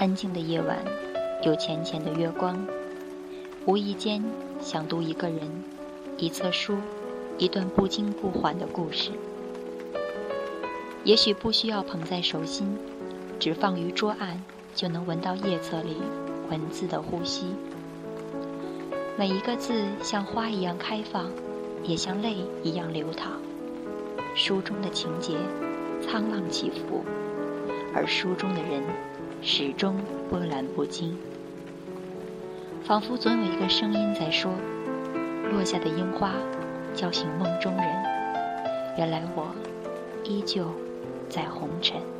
安静的夜晚，有浅浅的月光。无意间想读一个人、一册书、一段不惊不缓的故事。也许不需要捧在手心，只放于桌案，就能闻到页册里文字的呼吸。每一个字像花一样开放，也像泪一样流淌。书中的情节沧浪起伏，而书中的人始终波澜不惊。仿佛总有一个声音在说：“落下的樱花叫醒梦中人。”原来我依旧在红尘。